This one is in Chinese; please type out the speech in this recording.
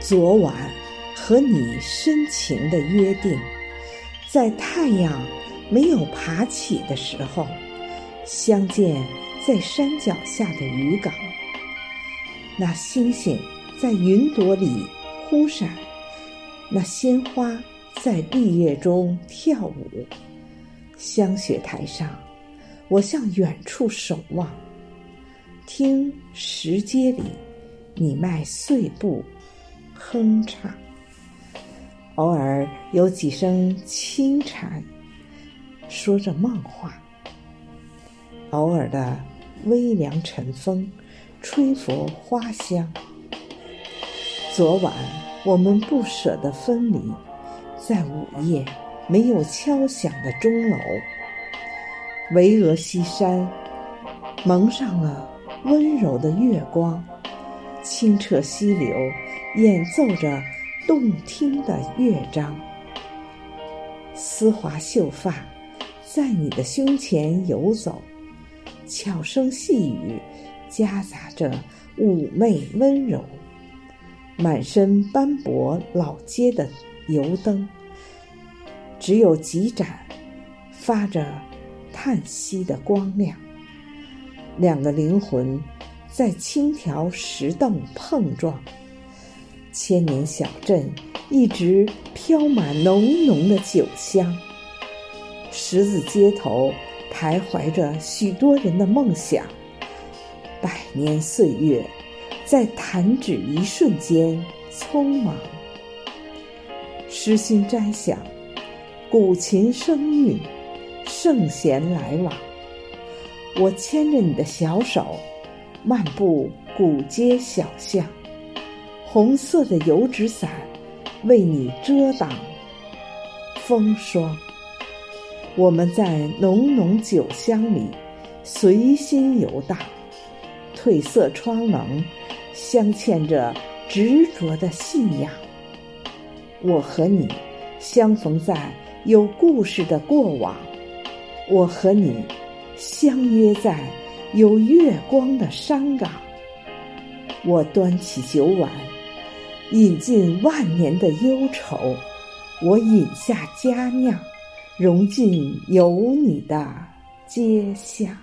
昨晚和你深情的约定，在太阳没有爬起的时候，相见在山脚下的渔港。那星星在云朵里忽闪，那鲜花在绿叶中跳舞。香雪台上，我向远处守望，听石阶里你迈碎步哼唱。偶尔有几声轻蝉，说着梦话。偶尔的微凉晨风。吹拂花香。昨晚我们不舍得分离，在午夜没有敲响的钟楼。巍峨西山蒙上了温柔的月光，清澈溪流演奏着动听的乐章。丝滑秀发在你的胸前游走，悄声细语。夹杂着妩媚温柔，满身斑驳老街的油灯，只有几盏发着叹息的光亮。两个灵魂在青条石凳碰撞，千年小镇一直飘满浓浓的酒香。十字街头徘徊着许多人的梦想。百年岁月，在弹指一瞬间匆忙。诗心斋想，古琴声韵，圣贤来往。我牵着你的小手，漫步古街小巷，红色的油纸伞为你遮挡风霜。我们在浓浓酒香里随心游荡。褪色窗棱，镶嵌着执着的信仰。我和你相逢在有故事的过往，我和你相约在有月光的山岗。我端起酒碗，饮尽万年的忧愁；我饮下佳酿，融进有你的街巷。